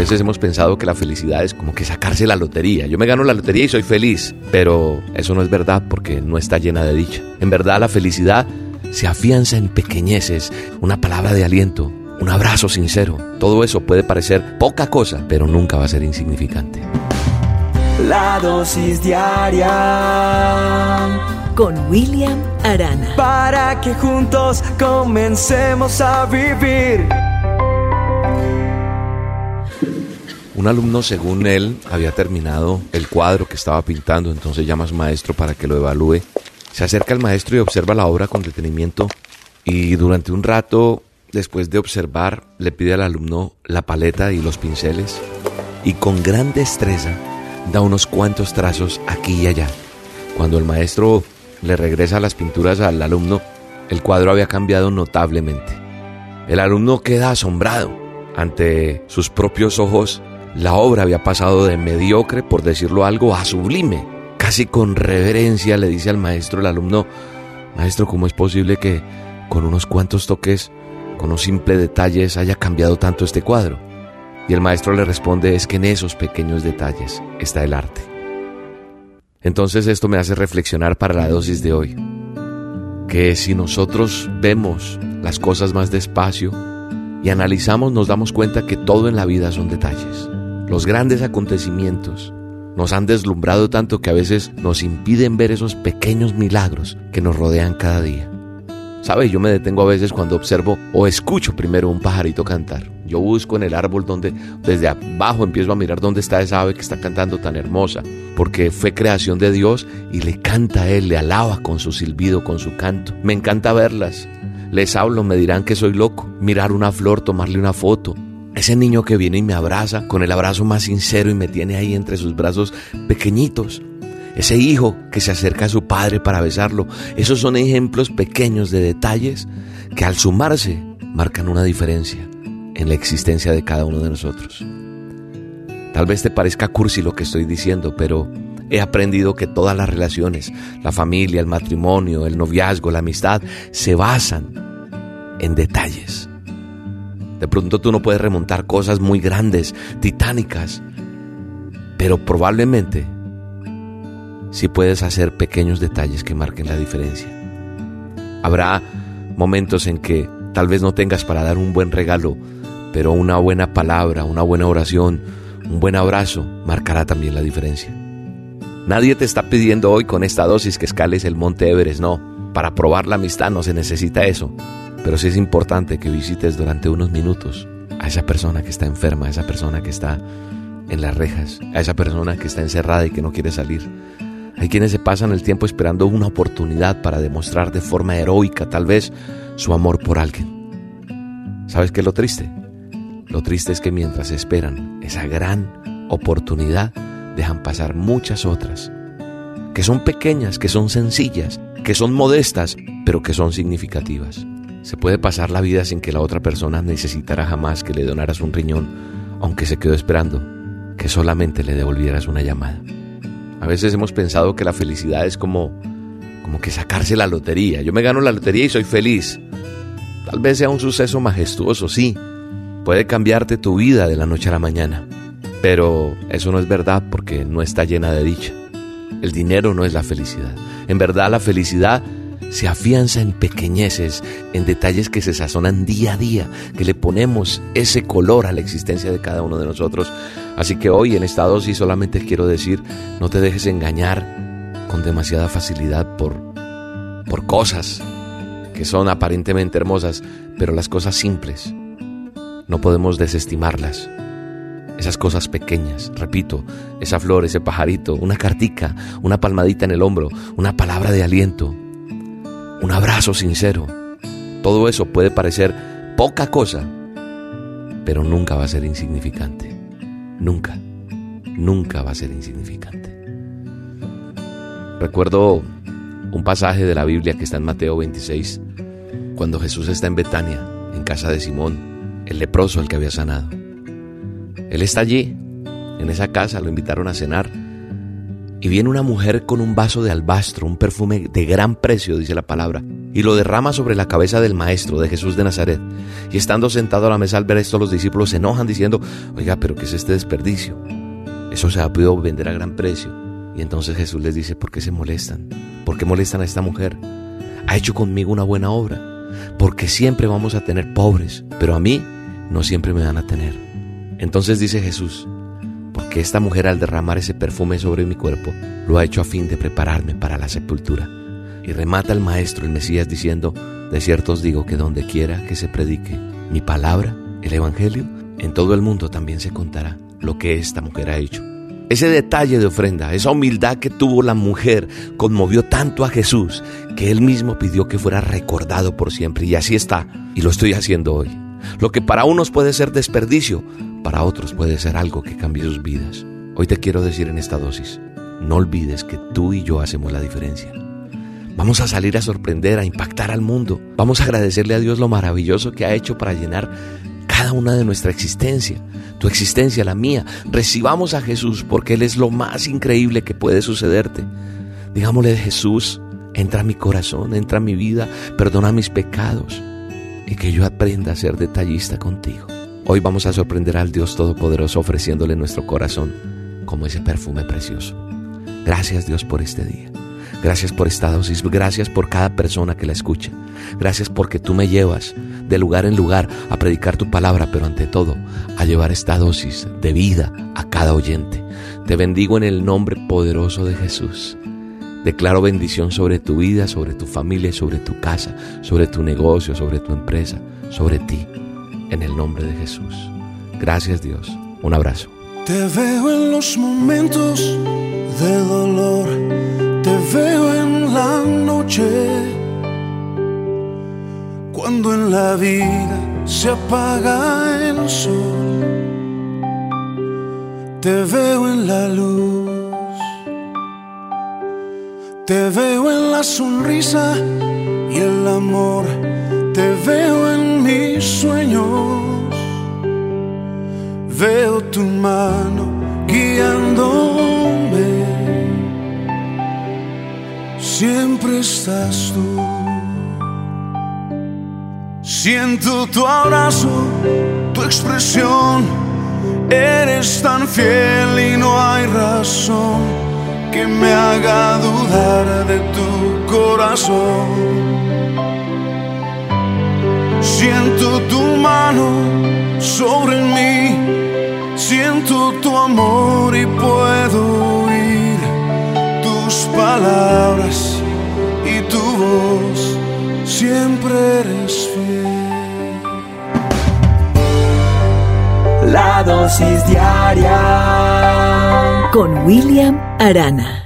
veces hemos pensado que la felicidad es como que sacarse la lotería. Yo me gano la lotería y soy feliz, pero eso no es verdad porque no está llena de dicha. En verdad la felicidad se afianza en pequeñeces, una palabra de aliento, un abrazo sincero. Todo eso puede parecer poca cosa, pero nunca va a ser insignificante. La dosis diaria con William Arana. Para que juntos comencemos a vivir. Un alumno, según él, había terminado el cuadro que estaba pintando, entonces llama a maestro para que lo evalúe. Se acerca al maestro y observa la obra con detenimiento y durante un rato, después de observar, le pide al alumno la paleta y los pinceles y con gran destreza da unos cuantos trazos aquí y allá. Cuando el maestro le regresa las pinturas al alumno, el cuadro había cambiado notablemente. El alumno queda asombrado ante sus propios ojos la obra había pasado de mediocre, por decirlo algo, a sublime. Casi con reverencia le dice al maestro el alumno, maestro, ¿cómo es posible que con unos cuantos toques, con unos simples detalles, haya cambiado tanto este cuadro? Y el maestro le responde, es que en esos pequeños detalles está el arte. Entonces esto me hace reflexionar para la dosis de hoy, que si nosotros vemos las cosas más despacio y analizamos, nos damos cuenta que todo en la vida son detalles. Los grandes acontecimientos nos han deslumbrado tanto que a veces nos impiden ver esos pequeños milagros que nos rodean cada día. ¿Sabe? Yo me detengo a veces cuando observo o escucho primero un pajarito cantar. Yo busco en el árbol donde desde abajo empiezo a mirar dónde está esa ave que está cantando tan hermosa, porque fue creación de Dios y le canta a él, le alaba con su silbido, con su canto. Me encanta verlas. Les hablo, me dirán que soy loco. Mirar una flor, tomarle una foto, ese niño que viene y me abraza con el abrazo más sincero y me tiene ahí entre sus brazos pequeñitos. Ese hijo que se acerca a su padre para besarlo. Esos son ejemplos pequeños de detalles que al sumarse marcan una diferencia en la existencia de cada uno de nosotros. Tal vez te parezca cursi lo que estoy diciendo, pero he aprendido que todas las relaciones, la familia, el matrimonio, el noviazgo, la amistad, se basan en detalles de pronto tú no puedes remontar cosas muy grandes, titánicas, pero probablemente sí puedes hacer pequeños detalles que marquen la diferencia. Habrá momentos en que tal vez no tengas para dar un buen regalo, pero una buena palabra, una buena oración, un buen abrazo marcará también la diferencia. Nadie te está pidiendo hoy con esta dosis que escales el monte Everest, no. Para probar la amistad no se necesita eso. Pero sí es importante que visites durante unos minutos a esa persona que está enferma, a esa persona que está en las rejas, a esa persona que está encerrada y que no quiere salir. Hay quienes se pasan el tiempo esperando una oportunidad para demostrar de forma heroica tal vez su amor por alguien. ¿Sabes qué es lo triste? Lo triste es que mientras esperan esa gran oportunidad, dejan pasar muchas otras, que son pequeñas, que son sencillas, que son modestas, pero que son significativas. Se puede pasar la vida sin que la otra persona necesitara jamás que le donaras un riñón, aunque se quedó esperando que solamente le devolvieras una llamada. A veces hemos pensado que la felicidad es como como que sacarse la lotería. Yo me gano la lotería y soy feliz. Tal vez sea un suceso majestuoso, sí. Puede cambiarte tu vida de la noche a la mañana. Pero eso no es verdad porque no está llena de dicha. El dinero no es la felicidad. En verdad la felicidad se afianza en pequeñeces, en detalles que se sazonan día a día, que le ponemos ese color a la existencia de cada uno de nosotros. Así que hoy en esta dosis solamente quiero decir, no te dejes engañar con demasiada facilidad por, por cosas que son aparentemente hermosas, pero las cosas simples no podemos desestimarlas. Esas cosas pequeñas, repito, esa flor, ese pajarito, una cartica, una palmadita en el hombro, una palabra de aliento, un abrazo sincero. Todo eso puede parecer poca cosa, pero nunca va a ser insignificante. Nunca, nunca va a ser insignificante. Recuerdo un pasaje de la Biblia que está en Mateo 26, cuando Jesús está en Betania, en casa de Simón, el leproso el que había sanado. Él está allí, en esa casa, lo invitaron a cenar, Y viene una mujer con un vaso de albastro, un perfume de gran precio, dice la palabra, y lo derrama sobre la cabeza del maestro, de Jesús de Nazaret. Y estando sentado a la mesa al ver esto, los discípulos se enojan diciendo, oiga, pero ¿qué es este desperdicio? Eso se ha podido vender a gran precio. Y entonces Jesús les dice, ¿por qué se molestan? ¿Por qué molestan a esta mujer? Ha hecho conmigo una buena obra. Porque siempre vamos a tener pobres, pero a mí no siempre me van a tener. Entonces dice Jesús, porque esta mujer al derramar ese perfume sobre mi cuerpo lo ha hecho a fin de prepararme para la sepultura. Y remata el maestro, el Mesías, diciendo, de cierto os digo que donde quiera que se predique mi palabra, el Evangelio, en todo el mundo también se contará lo que esta mujer ha hecho. Ese detalle de ofrenda, esa humildad que tuvo la mujer, conmovió tanto a Jesús que él mismo pidió que fuera recordado por siempre. Y así está, y lo estoy haciendo hoy. Lo que para unos puede ser desperdicio, para otros puede ser algo que cambie sus vidas. Hoy te quiero decir en esta dosis, no olvides que tú y yo hacemos la diferencia. Vamos a salir a sorprender, a impactar al mundo. Vamos a agradecerle a Dios lo maravilloso que ha hecho para llenar cada una de nuestra existencia, tu existencia, la mía. Recibamos a Jesús porque Él es lo más increíble que puede sucederte. Digámosle, Jesús, entra a mi corazón, entra a mi vida, perdona mis pecados y que yo aprenda a ser detallista contigo. Hoy vamos a sorprender al Dios Todopoderoso ofreciéndole nuestro corazón como ese perfume precioso. Gracias Dios por este día. Gracias por esta dosis. Gracias por cada persona que la escucha. Gracias porque tú me llevas de lugar en lugar a predicar tu palabra, pero ante todo a llevar esta dosis de vida a cada oyente. Te bendigo en el nombre poderoso de Jesús. Declaro bendición sobre tu vida, sobre tu familia, sobre tu casa, sobre tu negocio, sobre tu empresa, sobre ti, en el nombre de Jesús. Gracias Dios. Un abrazo. Te veo en los momentos de dolor, te veo en la noche, cuando en la vida se apaga el sol, te veo en la luz te veo en la sonrisa y el amor, te veo en mis sueños. Veo tu mano guiándome. Siempre estás tú. Siento tu abrazo, tu expresión. Eres tan fiel y no hay razón que me haga dudar de tu corazón. Siento tu mano sobre mí, siento tu amor y puedo oír tus palabras y tu voz, siempre eres fiel. La dosis diaria con William Arana.